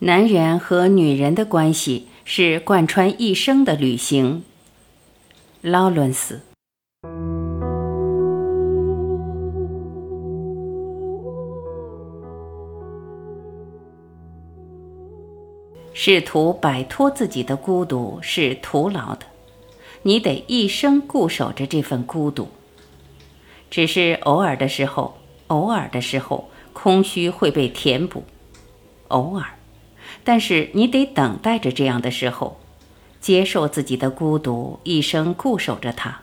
男人和女人的关系是贯穿一生的旅行。劳伦斯试图摆脱自己的孤独是徒劳的，你得一生固守着这份孤独。只是偶尔的时候，偶尔的时候，空虚会被填补，偶尔。但是你得等待着这样的时候，接受自己的孤独，一生固守着它，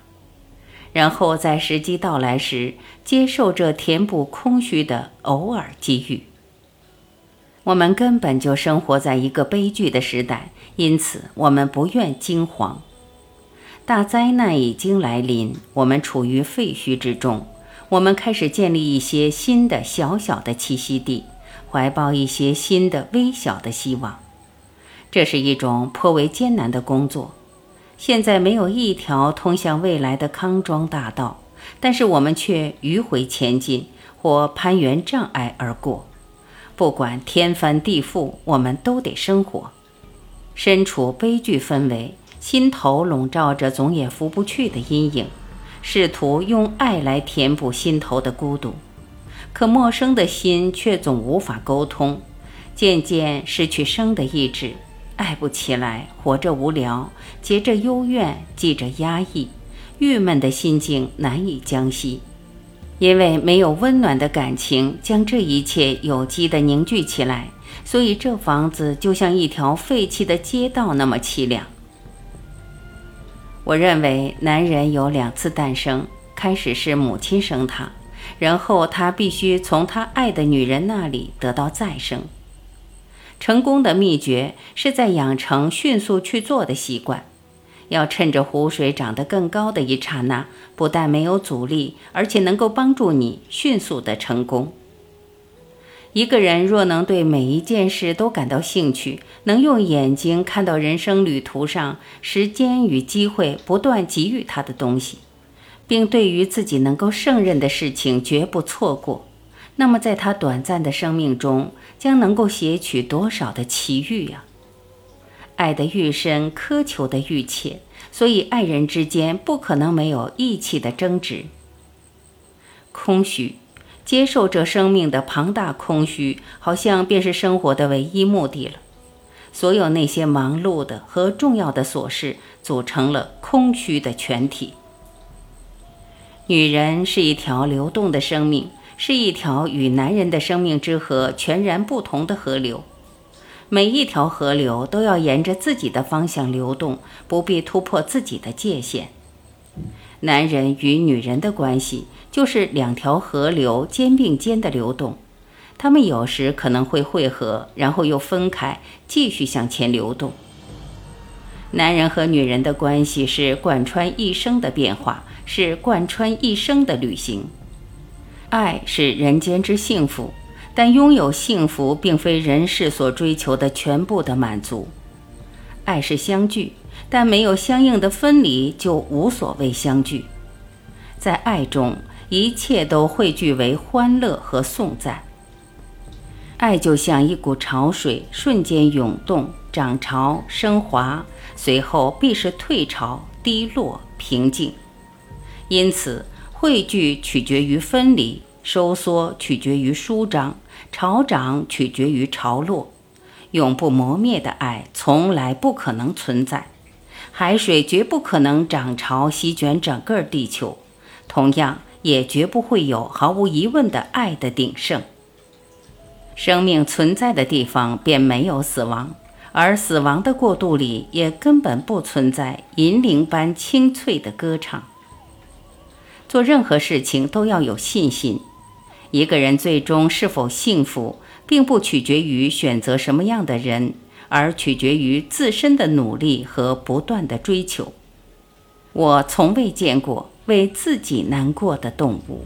然后在时机到来时，接受这填补空虚的偶尔机遇。我们根本就生活在一个悲剧的时代，因此我们不愿惊慌。大灾难已经来临，我们处于废墟之中，我们开始建立一些新的小小的栖息地。怀抱一些新的微小的希望，这是一种颇为艰难的工作。现在没有一条通向未来的康庄大道，但是我们却迂回前进，或攀援障碍而过。不管天翻地覆，我们都得生活。身处悲剧氛围，心头笼罩着总也拂不去的阴影，试图用爱来填补心头的孤独。可陌生的心却总无法沟通，渐渐失去生的意志，爱不起来，活着无聊，结着幽怨，记着压抑，郁闷的心境难以将息，因为没有温暖的感情将这一切有机的凝聚起来，所以这房子就像一条废弃的街道那么凄凉。我认为男人有两次诞生，开始是母亲生他。然后他必须从他爱的女人那里得到再生。成功的秘诀是在养成迅速去做的习惯，要趁着湖水涨得更高的一刹那，不但没有阻力，而且能够帮助你迅速的成功。一个人若能对每一件事都感到兴趣，能用眼睛看到人生旅途上时间与机会不断给予他的东西。并对于自己能够胜任的事情绝不错过，那么在他短暂的生命中，将能够撷取多少的奇遇呀！爱得愈深，苛求的愈切，所以爱人之间不可能没有义气的争执。空虚，接受这生命的庞大空虚，好像便是生活的唯一目的了。所有那些忙碌的和重要的琐事，组成了空虚的全体。女人是一条流动的生命，是一条与男人的生命之河全然不同的河流。每一条河流都要沿着自己的方向流动，不必突破自己的界限。男人与女人的关系就是两条河流肩并肩的流动，他们有时可能会汇合，然后又分开，继续向前流动。男人和女人的关系是贯穿一生的变化。是贯穿一生的旅行。爱是人间之幸福，但拥有幸福并非人世所追求的全部的满足。爱是相聚，但没有相应的分离，就无所谓相聚。在爱中，一切都汇聚为欢乐和颂赞。爱就像一股潮水，瞬间涌动、涨潮、升华，随后必是退潮、低落、平静。因此，汇聚取决于分离，收缩取决于舒张，潮涨取决于潮落。永不磨灭的爱从来不可能存在，海水绝不可能涨潮席卷整个地球，同样也绝不会有毫无疑问的爱的鼎盛。生命存在的地方便没有死亡，而死亡的过渡里也根本不存在银铃般清脆的歌唱。做任何事情都要有信心。一个人最终是否幸福，并不取决于选择什么样的人，而取决于自身的努力和不断的追求。我从未见过为自己难过的动物。